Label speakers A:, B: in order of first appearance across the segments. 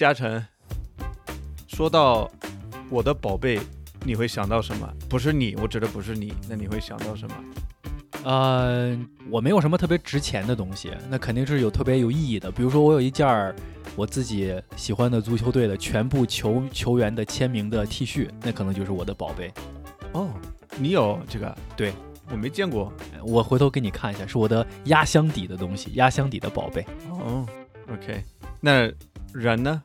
A: 嘉诚，说到我的宝贝，你会想到什么？不是你，我指的不是你，那你会想到什么？
B: 呃，我没有什么特别值钱的东西，那肯定是有特别有意义的。比如说，我有一件儿我自己喜欢的足球队的全部球球员的签名的 T 恤，那可能就是我的宝贝。
A: 哦，你有这个？
B: 对，
A: 我没见过。
B: 我回头给你看一下，是我的压箱底的东西，压箱底的宝贝。
A: 哦，OK，那人呢？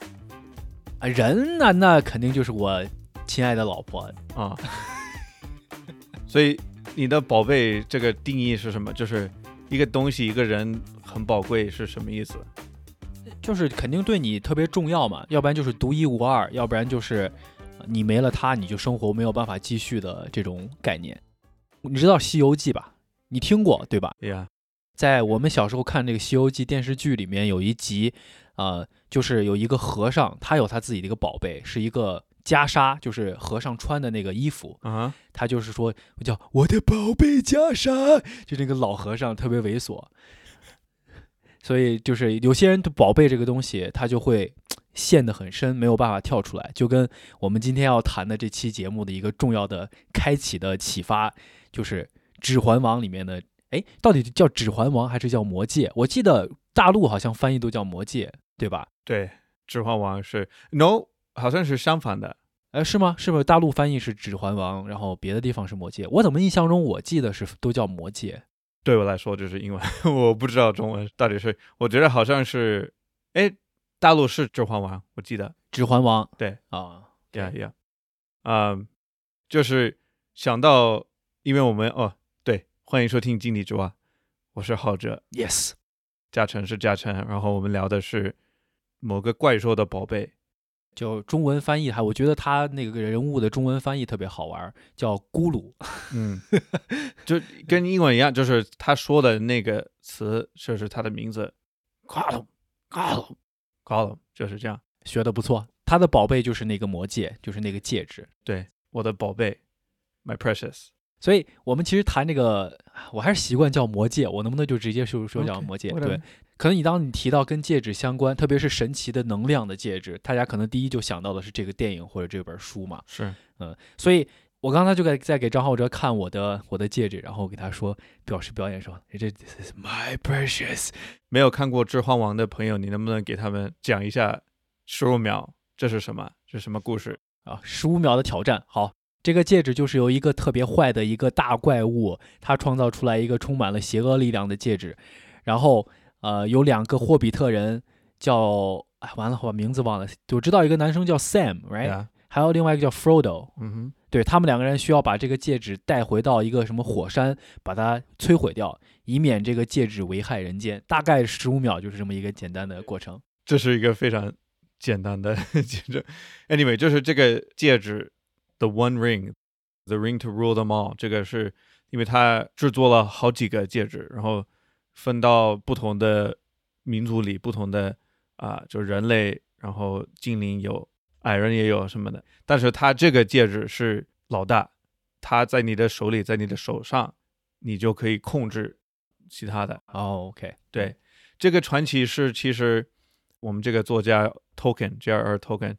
B: 啊，人呢？那肯定就是我亲爱的老婆。
A: 啊，所以你的宝贝这个定义是什么？就是一个东西，一个人很宝贵是什么意思？
B: 就是肯定对你特别重要嘛，要不然就是独一无二，要不然就是呃你没了他你就生活没有办法继续的这种概念。你知道《西游记》吧？你听过对吧？
A: 对呀，
B: 在我们小时候看这个《西游记》电视剧里面有一集，呃，就是有一个和尚，他有他自己的一个宝贝，是一个袈裟，就是和尚穿的那个衣服。
A: 啊，
B: 他就是说我叫我的宝贝袈裟，就那个老和尚特别猥琐，所以就是有些人的宝贝这个东西，他就会陷得很深，没有办法跳出来，就跟我们今天要谈的这期节目的一个重要的开启的启发，就是《指环王》里面的，哎，到底叫《指环王》还是叫《魔戒》？我记得大陆好像翻译都叫《魔戒》，对吧？
A: 对，《指环王》是 No，好像是相反的。
B: 呃，是吗？是不是大陆翻译是《指环王》，然后别的地方是《魔戒》？我怎么印象中我记得是都叫《魔戒》？
A: 对我来说就是英文，我不知道中文到底是，我觉得好像是，哎，大陆是《指环王》，我记得，《
B: 指环王》
A: 对
B: 啊，
A: 呀呀，啊，就是想到，因为我们哦，对，欢迎收听《井底之蛙》，我是浩哲
B: ，Yes，
A: 嘉诚是嘉诚，然后我们聊的是某个怪兽的宝贝，
B: 就中文翻译还，我觉得他那个人物的中文翻译特别好玩，叫咕噜。
A: 嗯，就跟英文一样，就是他说的那个词就是他的名字，Gollum，Gollum，Gollum，就是这样。
B: 学的不错。他的宝贝就是那个魔戒，就是那个戒指。
A: 对，我的宝贝，My precious。
B: 所以我们其实谈这个，我还是习惯叫魔戒。我能不能就直接说说叫魔戒对，可能你当你提到跟戒指相关，特别是神奇的能量的戒指，大家可能第一就想到的是这个电影或者这本书嘛。
A: 是，嗯
B: 所以我刚才就在在给张浩哲看我的我的戒指，然后给他说表示表演说，这 this is my precious。
A: 没有看过《指环王》的朋友，你能不能给他们讲一下十五秒这是什么？这是什么故事？
B: 啊，十五秒的挑战。好，这个戒指就是由一个特别坏的一个大怪物，他创造出来一个充满了邪恶力量的戒指。然后，呃，有两个霍比特人叫，哎，完了，我把名字忘了。就知道一个男生叫 Sam，right？、
A: 呀，
B: 还有另外一个叫 Frodo。
A: 嗯哼，
B: 对他们两个人需要把这个戒指带回到一个什么火山，把它摧毁掉，以免这个戒指危害人间。大概十五秒就是这么一个简单的过程。
A: 这是一个非常简单的 戒指。Anyway，就是这个戒指，The One Ring，The Ring to Rule Them All，这个是因为他制作了好几个戒指，然后分到不同的民族里，不同的啊、就人类，然后精灵有，矮人也有什么的。但是他这个戒指是老大，他在你的手里，在你的手上，你就可以控制其他的。
B: 哦，OK，
A: 对，这个传奇是其实我们这个作家 Tolkien J.R.R. Tolkien，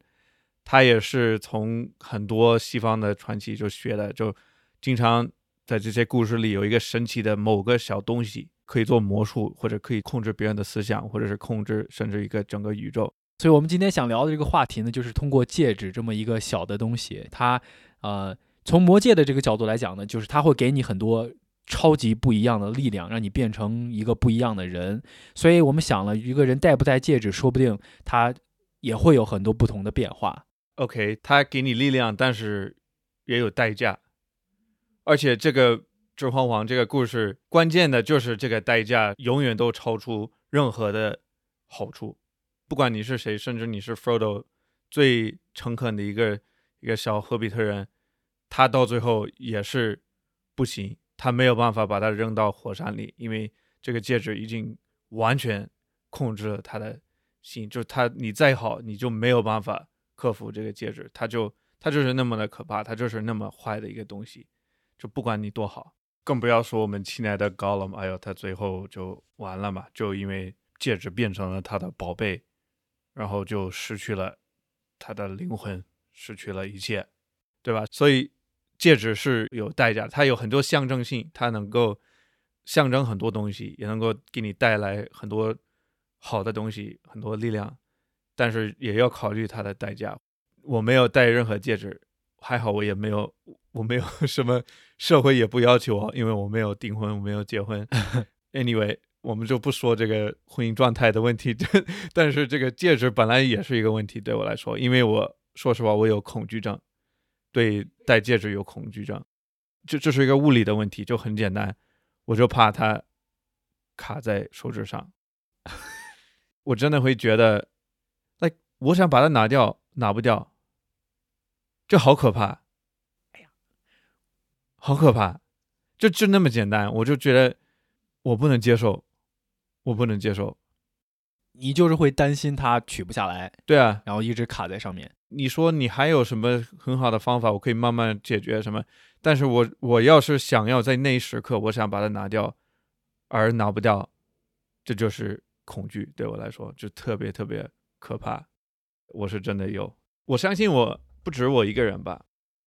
A: 他也是从很多西方的传奇就学的，就经常在这些故事里有一个神奇的某个小东西，可以做魔术，或者可以控制别人的思想，或者是控制甚至一个整个宇宙。
B: 所以，我们今天想聊的这个话题呢，就是通过戒指这么一个小的东西，它呃，从魔戒的这个角度来讲呢，就是它会给你很多超级不一样的力量，让你变成一个不一样的人。所以我们想了，一个人戴不戴戒指，说不定他也会有很多不同的变化。
A: OK，他给你力量，但是也有代价，而且这个《指环王》这个故事，关键的就是这个代价永远都超出任何的好处。不管你是谁，甚至你是 Frodo 最诚恳的一个一个小霍比特人，他到最后也是不行，他没有办法把他扔到火山里，因为这个戒指已经完全控制了他的心，就是他你再好，你就没有办法克服这个戒指，它就它就是那么的可怕，它就是那么坏的一个东西，就不管你多好，更不要说我们亲爱的高冷哎呦，他最后就完了嘛，就因为戒指变成了他的宝贝，然后就失去了他的灵魂，失去了一切，对吧？所以戒指是有代价，它有很多象征性，它能够象征很多东西，也能够给你带来很多好的东西，很多力量，但是也要考虑它的代价。我没有戴任何戒指，还好我也没有，我没有 什么社会也不要求我，因为我没有订婚，我没有结婚。Anyway，我们就不说这个婚姻状态的问题，但是这个戒指本来也是一个问题对我来说，因为我说实话我有恐惧症，对戴戒指有恐惧症，这这是一个物理的问题，就很简单，我就怕它卡在手指上，我真的会觉得我想把它拿掉，拿不掉。这好可怕！哎呀，好可怕！就就那么简单，我就觉得我不能接受，我不能接受。
B: 你就是会担心它取不下来，
A: 对啊，
B: 然后一直卡在上面。
A: 你说你还有什么很好的方法，我可以慢慢解决什么？但是我我要是想要在那一时刻，我想把它拿掉，而拿不掉，这就是恐惧。对我来说，就特别特别可怕。我是真的有，我相信我。不止我一个人吧？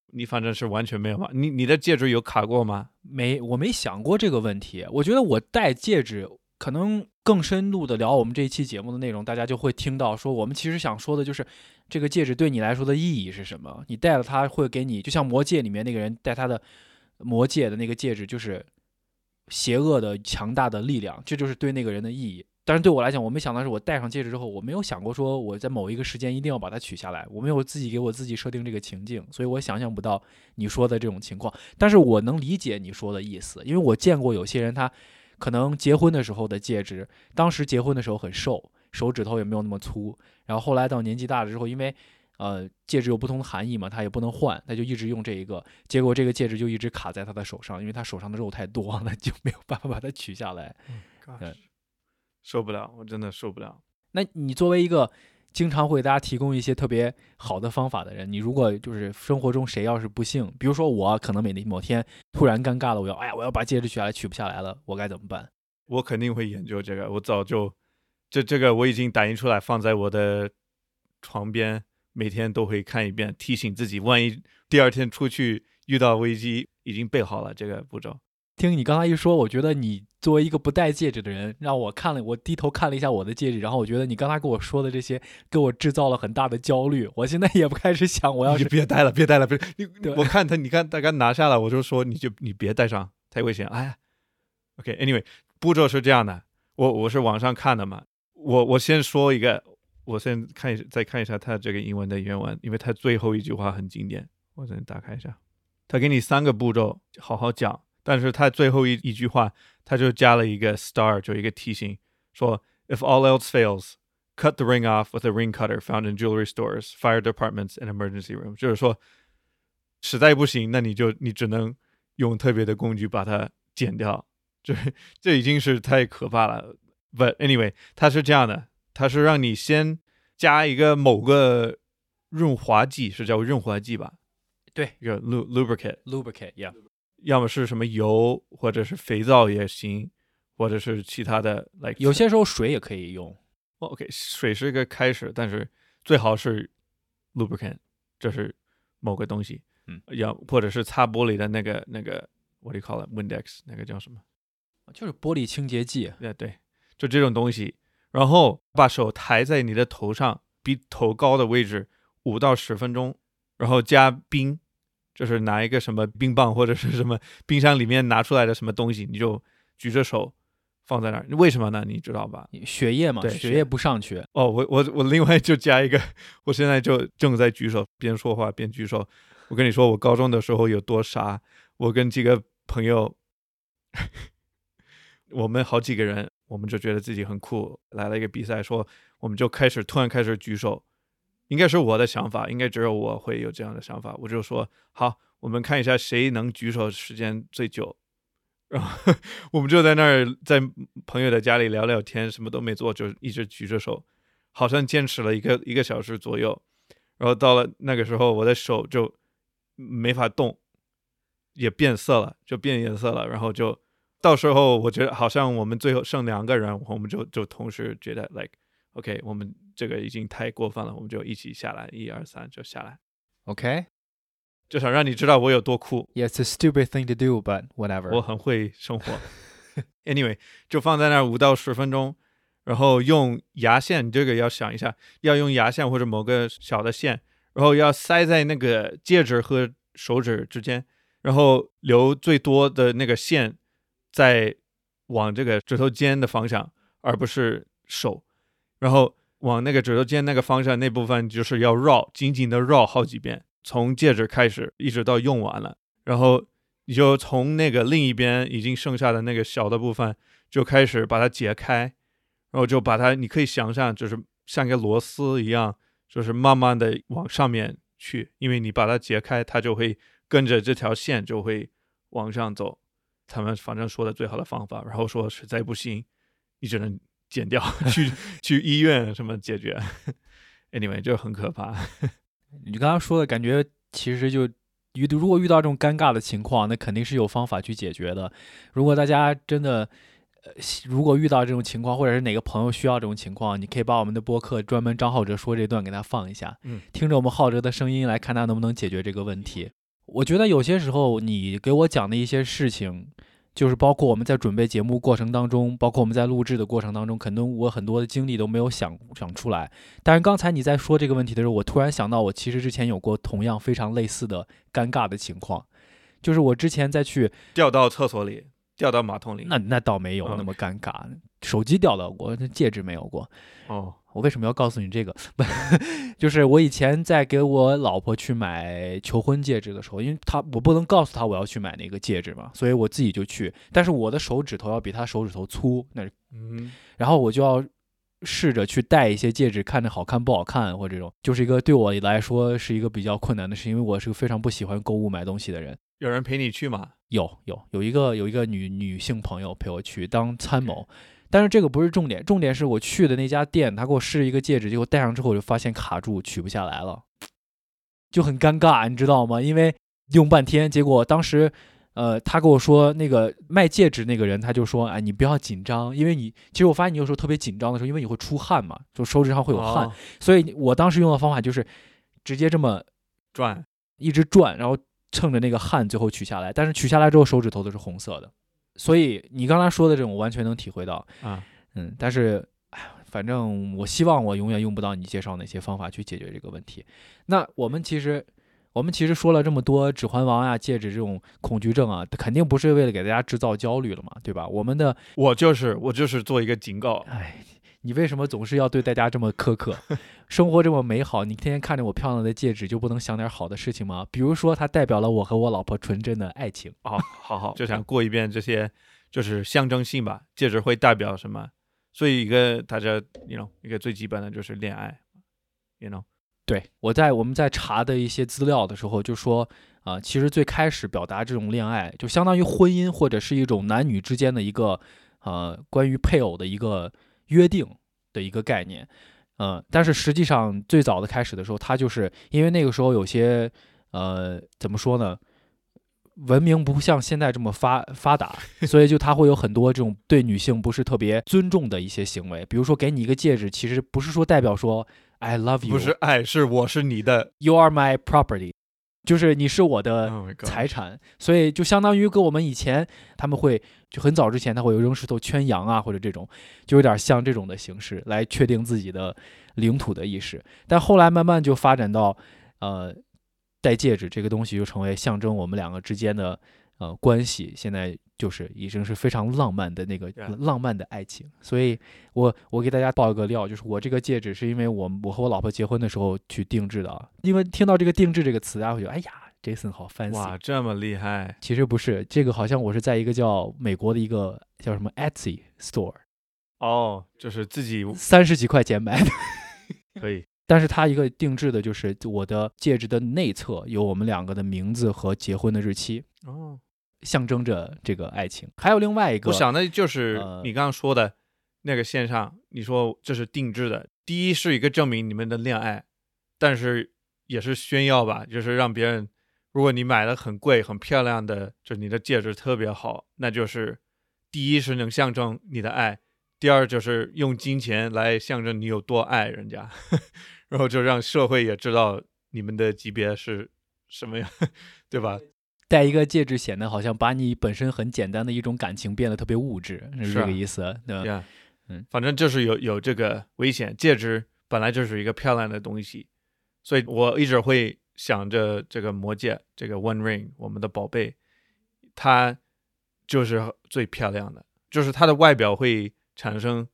A: 你反正是完全没有吧？你你的戒指有卡过吗？
B: 没，我没想过这个问题。我觉得我戴戒指，可能更深入的聊我们这一期节目的内容，大家就会听到说，我们其实想说的就是，这个戒指对你来说的意义是什么？你戴了它会给你，就像魔戒里面那个人戴他的魔戒的那个戒指，就是邪恶的强大的力量，这就是对那个人的意义。但是对我来讲，我没想到是我戴上戒指之后，我没有想过说我在某一个时间一定要把它取下来，我没有自己给我自己设定这个情境，所以我想象不到你说的这种情况。但是我能理解你说的意思，因为我见过有些人，他可能结婚的时候的戒指，当时结婚的时候很瘦，手指头也没有那么粗，然后后来到年纪大了之后，因为呃戒指有不同的含义嘛，他也不能换，他就一直用这一个，结果这个戒指就一直卡在他的手上，因为他手上的肉太多了，就没有办法把它取下来。
A: 嗯。受不了，我真的受不了。
B: 那你作为一个经常为大家提供一些特别好的方法的人，你如果就是生活中谁要是不幸，比如说我可能每某天突然尴尬了，我要哎呀，我要把戒指取下来，取不下来了，我该怎么办？
A: 我肯定会研究这个，我早就这这个我已经打印出来放在我的床边，每天都会看一遍，提醒自己，万一第二天出去遇到危机，已经备好了这个步骤。
B: 听你刚才一说，我觉得你作为一个不戴戒指的人，让我看了，我低头看了一下我的戒指，然后我觉得你刚才跟我说的这些，给我制造了很大的焦虑。我现在也不开始想，我要是
A: 别戴了，别戴了，别你我看他，你看他刚拿下来，我就说你就你别戴上，太危险。哎，OK，Anyway，步骤是这样的，我我是网上看的嘛，我我先说一个，我先看一再看一下他这个英文的原文，因为他最后一句话很经典，我先打开一下，他给你三个步骤，好好讲。但是他最后一一句话，他就加了一个 star，就一个提醒，说 If all else fails, cut the ring off with a ring cutter found in jewelry stores, fire departments, and emergency rooms。就是说，实在不行，那你就你只能用特别的工具把它剪掉。这这已经是太可怕了。But anyway，它是这样的，它是让你先加一个某个润滑剂，是叫润滑剂吧？
B: 对，
A: 一个 lubricant，lubricant，yeah。 要么是什么油，或者是肥皂也行，或者是其他的，like
B: 有些时候水也可以用。
A: OK，水是一个开始，但是最好是 lubricant，这是某个东西。
B: 嗯，
A: 要或者是擦玻璃的那个那个，what do you call it？Windex 那个叫什么？
B: 就是玻璃清洁剂。
A: 对对，就这种东西。然后把手抬在你的头上，比头高的位置五到十分钟，然后加冰。就是拿一个什么冰棒或者是什么冰箱里面拿出来的什么东西，你就举着手放在那儿。为什么呢？你知道吧？
B: 血液嘛，
A: 对，
B: 血液不上去。
A: 哦，我我我另外就加一个，我现在就正在举手，边说话边举手。我跟你说，我高中的时候有多傻。我跟几个朋友，我们好几个人，我们就觉得自己很酷，来了一个比赛，说我们就开始突然开始举手。应该是我的想法，应该只有我会有这样的想法。我就说好，我们看一下谁能举手时间最久。然后我们就在那儿在朋友的家里聊聊天，什么都没做，就一直举着手，好像坚持了一个一个小时左右。然后到了那个时候，我的手就没法动，也变色了，就变颜色了。然后就到时候我觉得好像我们最后剩两个人，我们就就同时觉得 like。OK，我们这个已经太过分了，我们就一起下来，一二三就下来
B: ，OK，
A: 就想让你知道我有多酷
B: ，Yeah, it's a stupid thing to do, but whatever.
A: 我很会生活。anyway，就放在那儿五到十分钟，然后用牙线，这个要想一下，要用牙线或者某个小的线，然后要塞在那个戒指和手指之间，然后留最多的那个线在往这个指头尖的方向，而不是手，然后往那个指头尖那个方向那部分就是要绕，紧紧的绕好几遍，从戒指开始一直到用完了，然后你就从那个另一边已经剩下的那个小的部分就开始把它解开，然后就把它，你可以想象就是像一个螺丝一样，就是慢慢的往上面去，因为你把它解开，它就会跟着这条线就会往上走。他们反正说的最好的方法，然后说实在不行，你只能剪掉，去去医院什么解决。anyway，就很可怕。
B: 你刚刚说的感觉，其实就遇如果遇到这种尴尬的情况，那肯定是有方法去解决的。如果大家真的，呃，如果遇到这种情况，或者是哪个朋友需要这种情况，你可以把我们的播客专门张浩哲说这段给他放一下，
A: 嗯，
B: 听着我们浩哲的声音来看他能不能解决这个问题。我觉得有些时候你给我讲的一些事情。就是包括我们在准备节目过程当中，包括我们在录制的过程当中，可能我很多的经历都没有想想出来。但是刚才你在说这个问题的时候，我突然想到，我其实之前有过同样非常类似的尴尬的情况，就是我之前在去，
A: 掉到厕所里，掉到马桶里。
B: 那那倒没有
A: 嗯
B: 那么尴尬，手机掉到过，那戒指没有过。
A: 哦，
B: 我为什么要告诉你这个？就是我以前在给我老婆去买求婚戒指的时候，因为她我不能告诉她我要去买那个戒指嘛，所以我自己就去。但是我的手指头要比她手指头粗，那
A: 嗯，
B: 然后我就要试着去戴一些戒指，看着好看不好看，或者这种，就是一个对我来说是一个比较困难的事，因为我是个非常不喜欢购物买东西的人。
A: 有人陪你去吗？
B: 有有有一个有一个女女性朋友陪我去当参谋，但是这个不是重点，重点是我去的那家店，他给我试一个戒指，结果戴上之后我就发现卡住，取不下来了，就很尴尬，你知道吗？因为用半天，结果当时。呃，他跟我说，那个卖戒指那个人，他就说，哎，你不要紧张，因为你其实我发现你有时候特别紧张的时候，因为你会出汗嘛，就手指上会有汗，
A: 哦
B: 所以我当时用的方法就是直接这么
A: 转。
B: 一直转，然后蹭着那个汗最后取下来。但是取下来之后，手指头都是红色的。所以你刚才说的这种，我完全能体会到。
A: 啊，
B: 嗯，但是，哎，反正我希望我永远用不到你介绍哪些方法去解决这个问题。那我们其实，我们其实说了这么多《指环王》呀、戒指这种恐惧症啊，肯定不是为了给大家制造焦虑了嘛，对吧？我们的，
A: 我就是我就是做一个警告。
B: 哎，你为什么总是要对大家这么苛刻？生活这么美好，你天天看着我漂亮的戒指，就不能想点好的事情吗？比如说，它代表了我和我老婆纯真的爱情。
A: 哦，好好，就想过一遍这些，就是象征性吧。戒指会代表什么？所以一个大家，you know，一个最基本的就是恋爱，you know，
B: 对，我在我们在查的一些资料的时候就说，啊、其实最开始表达这种恋爱，就相当于婚姻或者是一种男女之间的一个，呃，关于配偶的一个约定的一个概念，嗯，但是实际上最早的开始的时候，它就是因为那个时候有些，呃，怎么说呢？文明不像现在这么发发达，所以就它会有很多这种对女性不是特别尊重的一些行为，比如说给你一个戒指，其实不是说代表说 I love you，
A: 不是爱，是我是你的。
B: You are my property，就是你是我的
A: Oh！
B: 财产，所以就相当于跟我们以前他们会就很早之前他会有扔石头圈羊啊，或者这种，就有点像这种的形式来确定自己的领土的意识。但后来慢慢就发展到，呃，戴戒指这个东西就成为象征我们两个之间的呃关系，现在就是已经是非常浪漫的那个浪漫的爱情。所以我我给大家爆一个料，就是我这个戒指是因为我我和我老婆结婚的时候去定制的啊，因为听到这个定制这个词，大家会觉得哎呀，Jason 好 fancy。
A: 哇，这么厉害！
B: 其实不是，这个好像我是在一个叫美国的一个叫什么 Etsy store，
A: 哦，就是自己
B: 三十几块钱买的。
A: 可以。
B: 但是它一个定制的就是我的戒指的内侧有我们两个的名字和结婚的日期，
A: 哦，
B: 象征着这个爱情。还有另外一个，
A: 我想的就是
B: 呃
A: 你刚刚说的那个线上，你说这是定制的。第一是一个证明你们的恋爱，但是也是炫耀吧，就是让别人，如果你买了很贵、很漂亮的，就是你的戒指特别好，那就是第一是能象征你的爱，第二就是用金钱来象征你有多爱人家，然后就让社会也知道你们的级别是什么样，对吧？
B: 戴一个戒指显得好像把你本身很简单的一种感情变得特别物质，是这个意思，对吧
A: ？Yeah，
B: 嗯，
A: 反正就是有有这个危险。戒指本来就是一个漂亮的东西，所以我一直会想着这个魔戒，这个 One Ring，我们的宝贝，它就是最漂亮的，就是它的外表会产生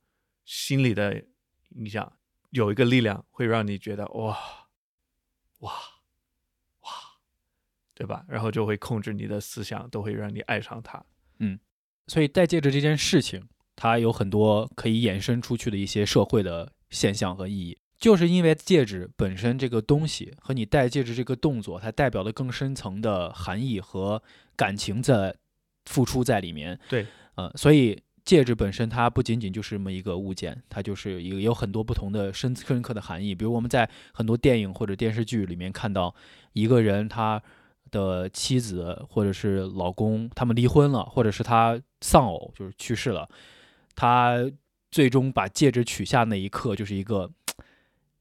A: 心理的影响，有一个力量会让你觉得哇哇哇，对吧？然后就会控制你的思想，都会让你爱上它。
B: 所以戴戒指这件事情，它有很多可以衍生出去的一些社会的现象和意义。就是因为戒指本身这个东西和你戴戒指这个动作，它代表的更深层的含义和感情在付出在里面。
A: 对，
B: 呃，所以戒指本身它不仅仅就是这么一个物件，它就是一个有很多不同的深深刻的含义。比如我们在很多电影或者电视剧里面看到一个人他的妻子或者是老公他们离婚了，或者是他丧偶就是去世了，他最终把戒指取下那一刻就是一个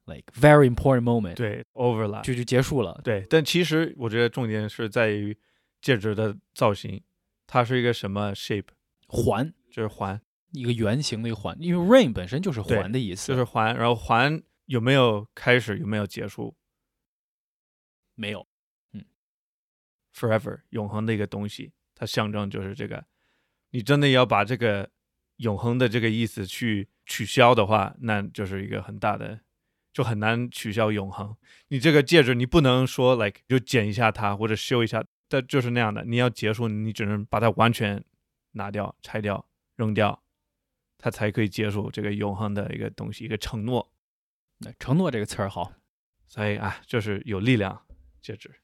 B: like very important moment，
A: 对，overlap。
B: 就就结束了。
A: 对，但其实我觉得重点是在于戒指的造型，它是一个什么 shape，
B: 环。
A: 就是环，
B: 一个圆形的一个环，因为 ring 本身就是环的意思，
A: 就是环，然后环有没有开始，有没有结束？
B: 没有
A: ，forever 永恒的一个东西，它象征就是这个。你真的要把这个永恒的这个意思去取消的话，那就是一个很大的，就很难取消永恒。你这个戒指，你不能说 like 就剪一下它或者修一下，但就是那样的。你要结束，你只能把它完全拿掉、拆掉、扔掉，它才可以结束这个永恒的一个东西，一个承诺。
B: 那承诺这个词儿好，
A: 所以啊，就是有力量，戒指。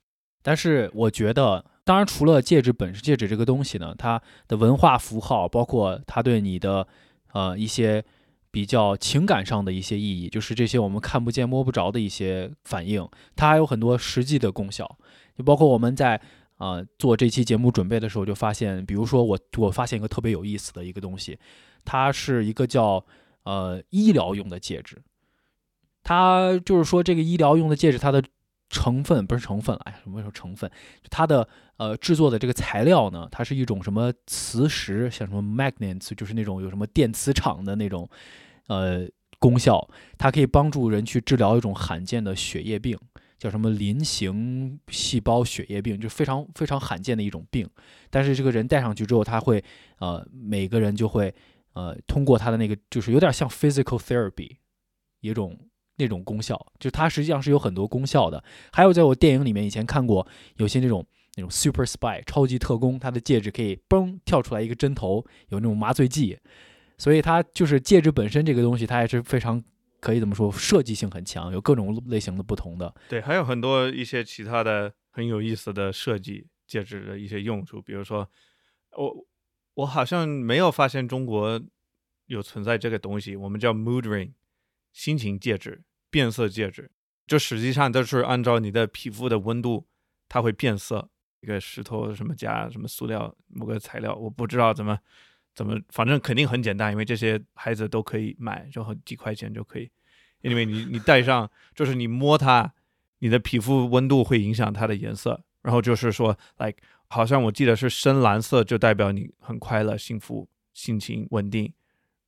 B: 但是我觉得，当然除了戒指本身，戒指这个东西呢，它的文化符号，包括它对你的呃一些比较情感上的一些意义，就是这些我们看不见摸不着的一些反应，它还有很多实际的功效，就包括我们在。呃，做这期节目准备的时候，就发现，比如说我我发现一个特别有意思的一个东西，它是一个叫呃医疗用的戒指，它就是说这个医疗用的戒指，它的成分不是成分了，哎，什么说成分？它的呃制作的这个材料呢，它是一种什么磁石，像什么 magnets，就是那种有什么电磁场的那种呃功效，它可以帮助人去治疗一种罕见的血液病，叫什么鳞形细胞血液病，就非常非常罕见的一种病。但是这个人戴上去之后，他会呃每个人就会呃通过他的那个，就是有点像 physical therapy 一种。那种功效，就它实际上是有很多功效的。还有在我电影里面以前看过，有些那种那种 super spy 超级特工，他的戒指可以嘣跳出来一个针头，有那种麻醉剂，所以它就是戒指本身这个东西，它也是非常可以怎么说，设计性很强，有各种类型的不同的。
A: 对，还有很多一些其他的很有意思的设计戒指的一些用处，比如说，我我好像没有发现中国有存在这个东西，我们叫 mood ring，心情戒指、变色戒指，就实际上都是按照你的皮肤的温度，它会变色。一个石头什么加什么塑料某个材料，我不知道怎么怎么，反正肯定很简单，因为这些孩子都可以买，就很几块钱就可以。因为你你戴上，就是你摸它，你的皮肤温度会影响它的颜色。然后就是说，like 好像我记得是深蓝色就代表你很快乐、幸福、心情稳定，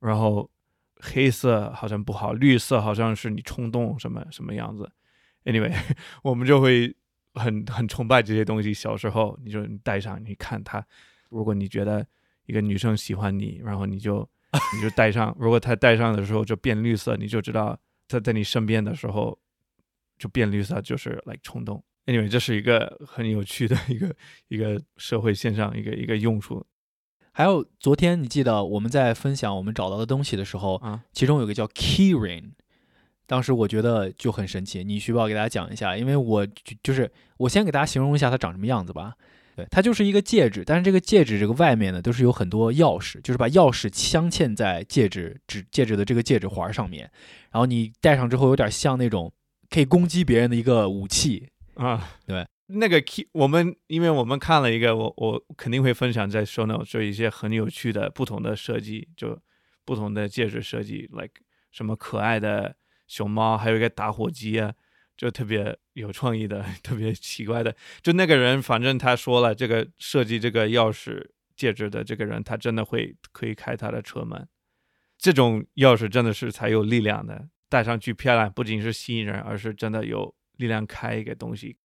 A: 然后黑色好像不好，绿色好像是你冲动什么什么样子。Anyway，我们就会很很崇拜这些东西。小时候你就你戴上，你看它，如果你觉得一个女生喜欢你，然后你就 你就戴上，如果她戴上的时候就变绿色，你就知道她在你身边的时候就变绿色，就是 like 冲动。Anyway，这是一个很有趣的一个一个社会现象，一个一个用处
B: 还有昨天你记得我们在分享我们找到的东西的时候，
A: 啊。
B: 其中有个叫 key ring，当时我觉得就很神奇。你需不需要给大家讲一下？因为我就就是我先给大家形容一下它长什么样子吧。对，它就是一个戒指，但是这个戒指这个外面呢都是有很多钥匙，就是把钥匙镶嵌在戒指指戒指的这个戒指环上面，然后你戴上之后有点像那种可以攻击别人的一个武器。
A: 啊，
B: 对，
A: 那个 key，我们因为我们看了一个，我我肯定会分享在 show note，就一些很有趣的不同的设计，就不同的戒指设计，like 什么可爱的熊猫，还有一个打火机啊，就特别有创意的，特别奇怪的。就那个人，反正他说了，这个设计这个钥匙戒指的这个人，他真的会可以开他的车门。这种钥匙真的是才有力量的，戴上去漂亮，不仅是吸引人，而是真的有力量开一个东西。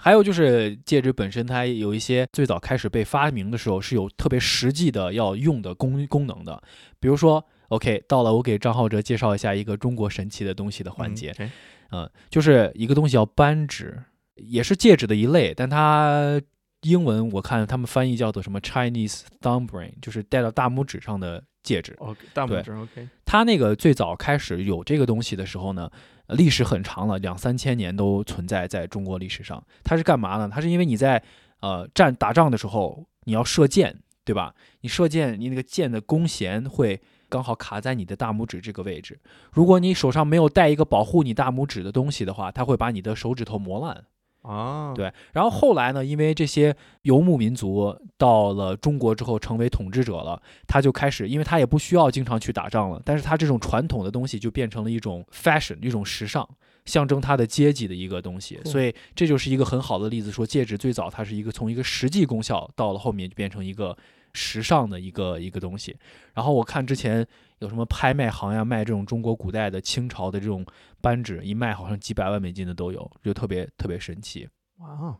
B: 还有就是戒指本身，它有一些最早开始被发明的时候是有特别实际的要用的功功能的，比如说，OK，到了我给张浩哲介绍一下一个中国神奇的东西的环节，
A: 嗯，
B: 嗯，就是一个东西叫扳指，也是戒指的一类，但它英文我看他们翻译叫做什么 Chinese thumb ring，就是戴到大拇指上的戒指。
A: OK，大拇指 OK，
B: 它那个最早开始有这个东西的时候呢，呃历史很长了，两三千年都存在在中国历史上。它是干嘛呢？它是因为你在呃战打仗的时候，你要射箭，对吧？你射箭，你那个箭的弓弦会刚好卡在你的大拇指这个位置。如果你手上没有带一个保护你大拇指的东西的话，它会把你的手指头磨烂。
A: 啊，，
B: 对，然后后来呢，因为这些游牧民族到了中国之后成为统治者了，他就开始，因为他也不需要经常去打仗了，但是他这种传统的东西就变成了一种 fashion，一种时尚，象征他的阶级的一个东西。
A: 嗯
B: 所以这就是一个很好的例子，说戒指最早它是一个从一个实际功效到了后面就变成一个时尚的一个一个东西。然后我看之前有什么拍卖行呀，卖这种中国古代的清朝的这种扳指，一卖好像几百万美金的都有，就特别特别神奇。
A: 哇哦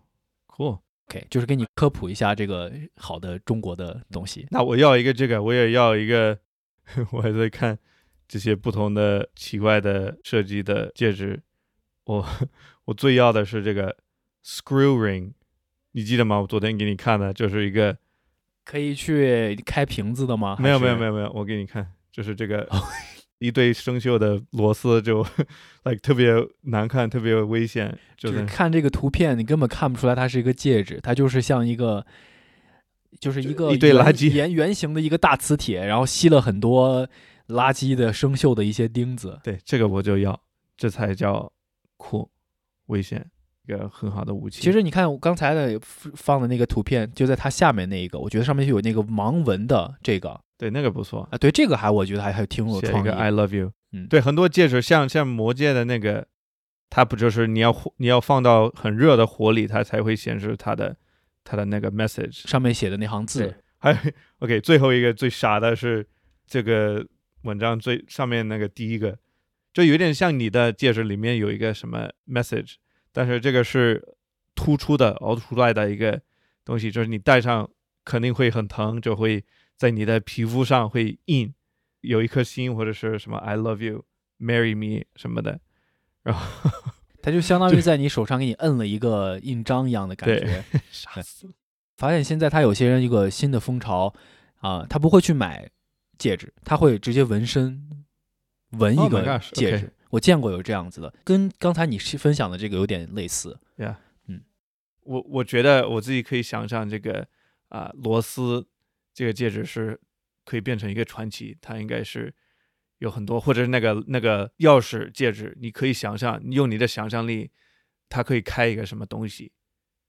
A: ，cool。
B: OK，就是给你科普一下这个好的中国的东西。
A: 那我要一个这个，我也要一个，我还在看这些不同的奇怪的设计的戒指。我我最要的是这个 screw ring，你记得吗？我昨天给你看的，就是一个
B: 可以去开瓶子的吗？
A: 没有没有没
B: 有。
A: 有没有，我给你看，就是这个一堆生锈的螺丝就 like 特别难看，特别危险，就
B: 就是
A: 是
B: 看这个图片，你根本看不出来它是一个戒指，它就是像一个，就是一个
A: 一堆
B: 圆
A: 垃圾
B: 圆圆形的一个大磁铁，然后吸了很多垃圾的生锈的一些钉子。
A: 对这个我就要，这才叫酷，危险，一个很好的武器。
B: 其实你看我刚才的放的那个图片，就在它下面那一个，我觉得上面就有那个盲文的这个
A: 对那个不错，
B: 啊，对这个还我觉得还还挺有
A: 写一个。I love you。
B: 嗯
A: 对，很多戒指像像魔戒的那个，它不就是你要火你要放到很热的火里，它才会显示它的它的那个 message。
B: 上面写的那行字，
A: 还 OK，最后一个最傻的是这个文章最上面那个第一个，就有点像你的戒指里面有一个什么 message，但是这个是突出的凹出来的一个东西，就是你戴上肯定会很疼，就会在你的皮肤上会印有一颗心或者是什么 I love you。Marry me 什么的，然后
B: 它就相当于在你手上给你摁了一个印章一样的感觉。
A: 傻死了。
B: 发现现在他有些人一个新的风潮啊、他不会去买戒指，他会直接纹身，纹一
A: Oh
B: 个戒指。我见过有这样子的，跟刚才你分享的这个有点类似。
A: 嗯我我觉得我自己可以想象这个啊、螺丝这个戒指是可以变成一个传奇，它应该是有很多，或者是那个那个钥匙戒指，你可以想象，用你的想象力，它可以开一个什么东西，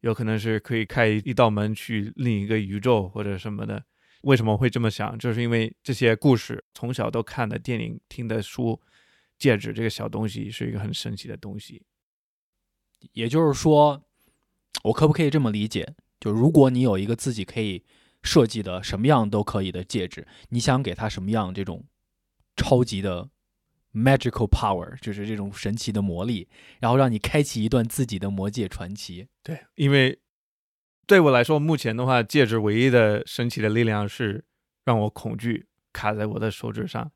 A: 有可能是可以开一道门去另一个宇宙或者什么的。为什么会这么想？就是因为这些故事从小都看的电影、听的书，戒指这个小东西是一个很神奇的东西。
B: 也就是说，我可不可以这么理解？就如果你有一个自己可以设计的什么样都可以的戒指，你想给它什么样这种超级的 magical power，就是这种神奇的魔力，然后让你开启一段自己的魔界传奇。
A: 对，因为对我来说，目前的话，戒指唯一的神奇的力量是让我恐惧卡在我的手指上。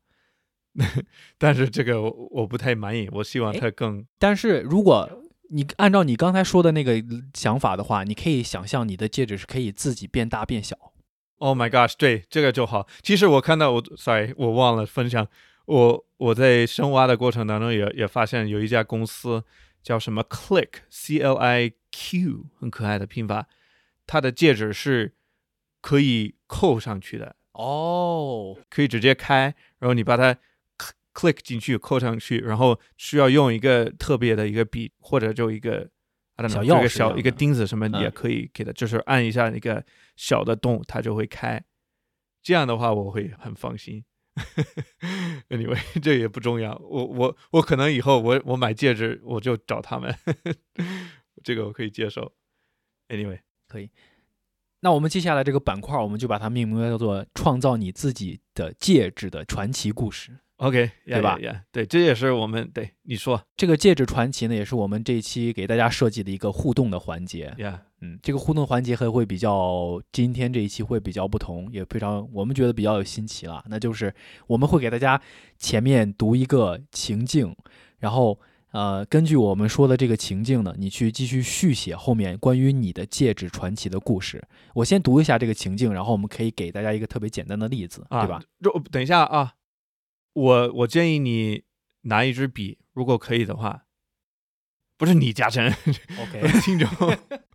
A: 但是这个我我不太满意，我希望它更
B: 但是如果你按照你刚才说的那个想法的话，你可以想象你的戒指是可以自己变大变小。
A: Oh my gosh，对这个就好。其实我看到我，sorry，我忘了分享。我我在深挖的过程当中也也发现有一家公司叫什么 Click，C L I Q，很可爱的拼法。它的戒指是可以扣上去的，
B: 哦，
A: 可以直接开，然后你把它 click 进去，扣上去，然后需要用一个特别的一个笔或者就一个 I don't know,
B: 小
A: 一
B: 钥匙一
A: 个小一个钉子什么
B: 嗯
A: 也可以给它，就是按一下那个小的洞，它就会开。这样的话我会很放心。anyway，这也不重要。我我我可能以后我我买戒指我就找他们，这个我可以接受。Anyway，可以
B: 那我们接下来这个板块，我们就把它命名为叫做“创造你自己的戒指的传奇故事
A: OK，
B: 对吧
A: yeah, yeah, yeah, 对，这也是我们对你说”。
B: 这个戒指传奇呢，也是我们这一期给大家设计的一个互动的环节。这个互动环节还会比较，今天这一期会比较不同，也非常我们觉得比较有新奇了。那就是我们会给大家前面读一个情境，然后呃，根据我们说的这个情境呢，你去继续续写后面关于你的戒指传奇的故事。我先读一下这个情境，然后我们可以给大家一个特别简单的例子，
A: 啊，
B: 对吧？？
A: 就等一下啊，我我建议你拿一支笔，如果可以的话，不是你嘉诚
B: ，OK，
A: 听众，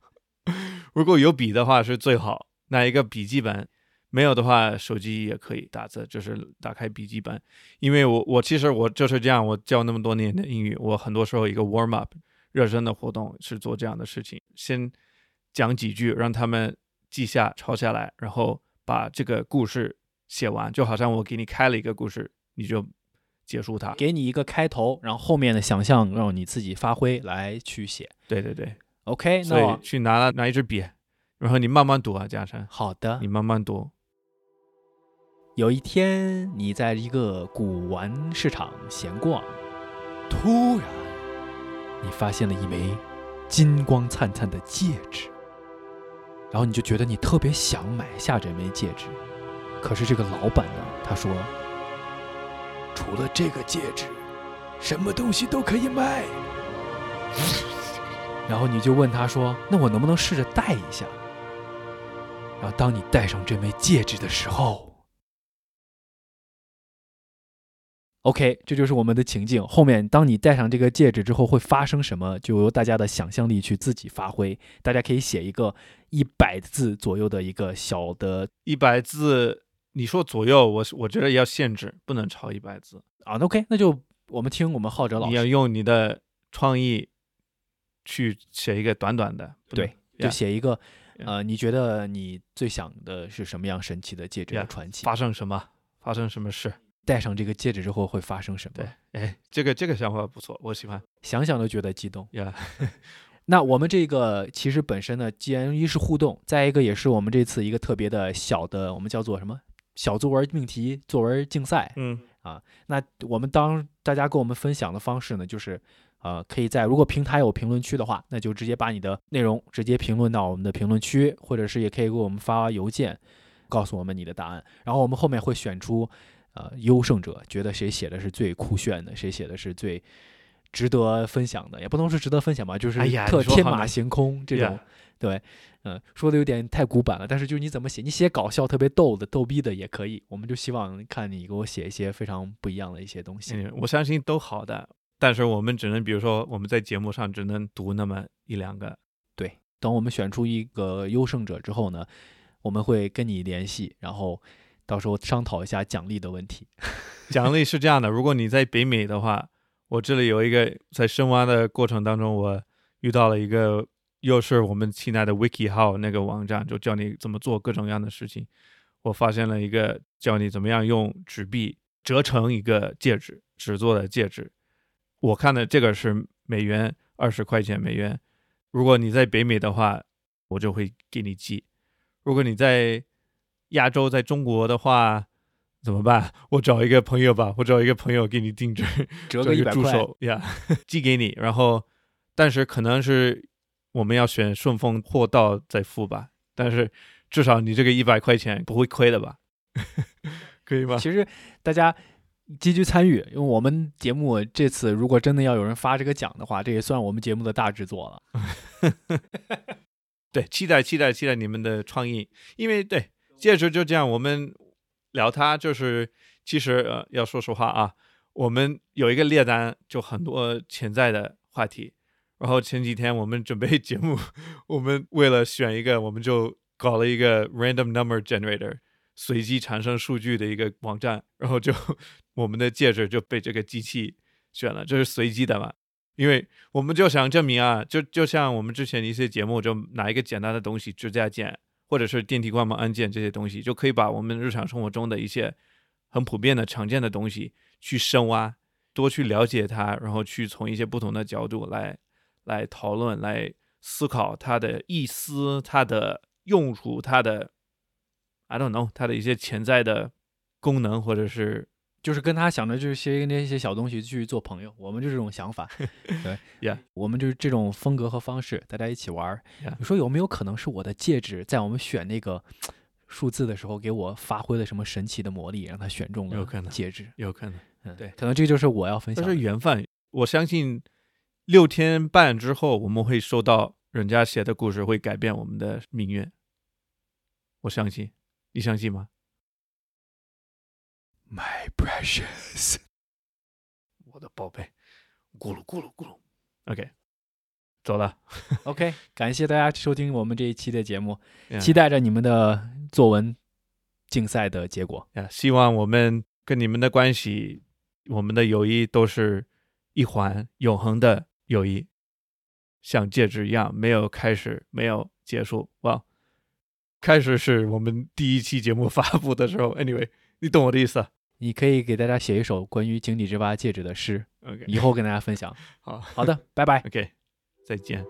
A: 如果有笔的话是最好，拿一个笔记本。没有的话，手机也可以打字，就是打开笔记本。因为我我其实我就是这样，我教那么多年的英语，我很多时候一个 warm up 热身的活动是做这样的事情，先讲几句，让他们记下、抄下来，然后把这个故事写完，就好像我给你开了一个故事，你就结束它。
B: 给你一个开头，然后后面的想象让你自己发挥来去写。
A: 对对对，
B: OK，
A: 所以去拿拿一支笔，然后你慢慢读啊，嘉诚，
B: 好的
A: 你。慢慢读。
B: 有一天，你在一个古玩市场闲逛，突然，你发现了一枚金光灿灿的戒指，然后你就觉得你特别想买下这枚戒指，可是这个老板呢，他说，除了这个戒指，什么东西都可以卖。然后你就问他说：“那我能不能试着戴一下？”然后当你戴上这枚戒指的时候，OK，这就是我们的情境。后面当你戴上这个戒指之后会发生什么，就由大家的想象力去自己发挥。大家可以写一个一百字左右的一个小的
A: 一百字，你说左右，我我觉得要限制，不能超一百字。
B: 啊那，OK，那就我们听我们浩哲老师
A: 你要用你的创意去写一个短短的，
B: 对，就写一个呃，你觉得你最想的是什么样神奇的戒指的
A: Yeah，
B: 传奇？
A: 发生什么，发生什么事。
B: 戴上这个戒指之后会发生什么？
A: 对，哎，这个这个想法不错，我喜欢
B: 想想都觉得激动。
A: 呀。
B: 那我们这个其实本身呢，既然一是互动，再一个也是我们这次一个特别的小的，我们叫做什么小作文命题作文竞赛。
A: 嗯啊
B: 那我们当大家跟我们分享的方式呢，就是呃，可以在如果平台有评论区的话，那就直接把你的内容直接评论到我们的评论区，或者是也可以给我们发邮件，告诉我们你的答案。然后我们后面会选出呃优胜者，觉得谁写的是最酷炫的，谁写的是最值得分享的，也不能说值得分享吧，就是特天马行空这种。对，嗯，说的有点太古板了，但是就是你怎么写，你写搞笑、特别逗的、逗逼的也可以。我们就希望看你给我写一些非常不一样的一些东西。
A: 嗯，我相信都好的，但是我们只能，比如说我们在节目上只能读那么一两个。
B: 对，等我们选出一个优胜者之后呢，我们会跟你联系，然后到时候商讨一下奖励的问题。
A: 奖励是这样的，如果你在北美的话，我这里有一个在深挖的过程当中，我遇到了一个，又是我们亲爱的 Wiki 号那个网站，就教你怎么做各种各样的事情。我发现了一个教你怎么样用纸币折成一个戒指，纸做的戒指。我看的这个是美元二十块钱美元，如果你在北美的话，我就会给你寄。如果你在亚洲，在中国的话，怎么办？我找一个朋友吧，我找一个朋友给你定制，
B: 折
A: 个
B: 个一百块，
A: 助手呀 寄给你，然后但是可能是我们要选顺丰货到再付吧，但是至少你这个一百块钱不会亏的吧？可以吗？
B: 其实大家积极参与，因为我们节目这次如果真的要有人发这个奖的话，这也算我们节目的大制作了。
A: 对，期待期待期待你们的创意，因为对戒指就这样，我们聊它就是其实呃要说实话啊，我们有一个列单，就很多潜在的话题。然后前几天我们准备节目，我们为了选一个，我们就搞了一个 random number generator，随机产生数据的一个网站，然后就我们的戒指就被这个机器选了，这是随机的嘛？因为我们就想证明啊，就就像我们之前的一些节目，就拿一个简单的东西，指甲剪或者是电梯关门按键这些东西，就可以把我们日常生活中的一些很普遍的、常见的东西去深挖，多去了解它，然后去从一些不同的角度来来讨论、来思考它的意思、它的用处、它的 I don't know 它的一些潜在的功能，或者是
B: 就是跟他想的这些那些小东西去做朋友，我们就这种想法，对
A: Yeah
B: 我们就是这种风格和方式，大家一起玩你说有没有可能是我的戒指在我们选那个数字的时候，给我发挥了什么神奇的魔力，让他选中了
A: 有可能
B: 戒指？
A: 有可能。
B: 嗯，
A: 对
B: 可能这就是我要分享的。
A: 是缘分。我相信六天半之后，我们会收到人家写的故事，会改变我们的命运。我相信，你相信吗
B: ？My precious，
A: 我的宝贝，咕噜咕噜咕噜。OK，走了。
B: OK，感谢大家收听我们这一期的节目期待着你们的作文竞赛的结果。
A: 呀希望我们跟你们的关系，我们的友谊都是一环永恒的友谊，像戒指一样，没有开始，没有结束。哇，开始是我们第一期节目发布的时候。Anyway，你懂我的意思啊
B: 你可以给大家写一首关于井底之蛙戒指的诗
A: ，？OK，
B: 以后跟大家分享。
A: 好
B: 好的，拜拜。
A: ，OK，再见。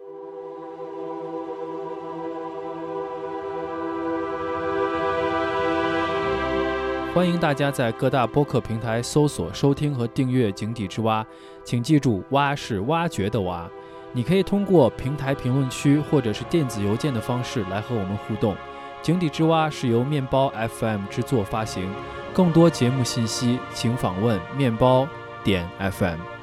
B: 欢迎大家在各大播客平台搜索、收听和订阅《井底之蛙》，请记住“蛙”是挖掘的“蛙”。你可以通过平台评论区或者是电子邮件的方式来和我们互动。《井底之蛙》是由面包 FM 制作发行，更多节目信息请访问面包点 FM。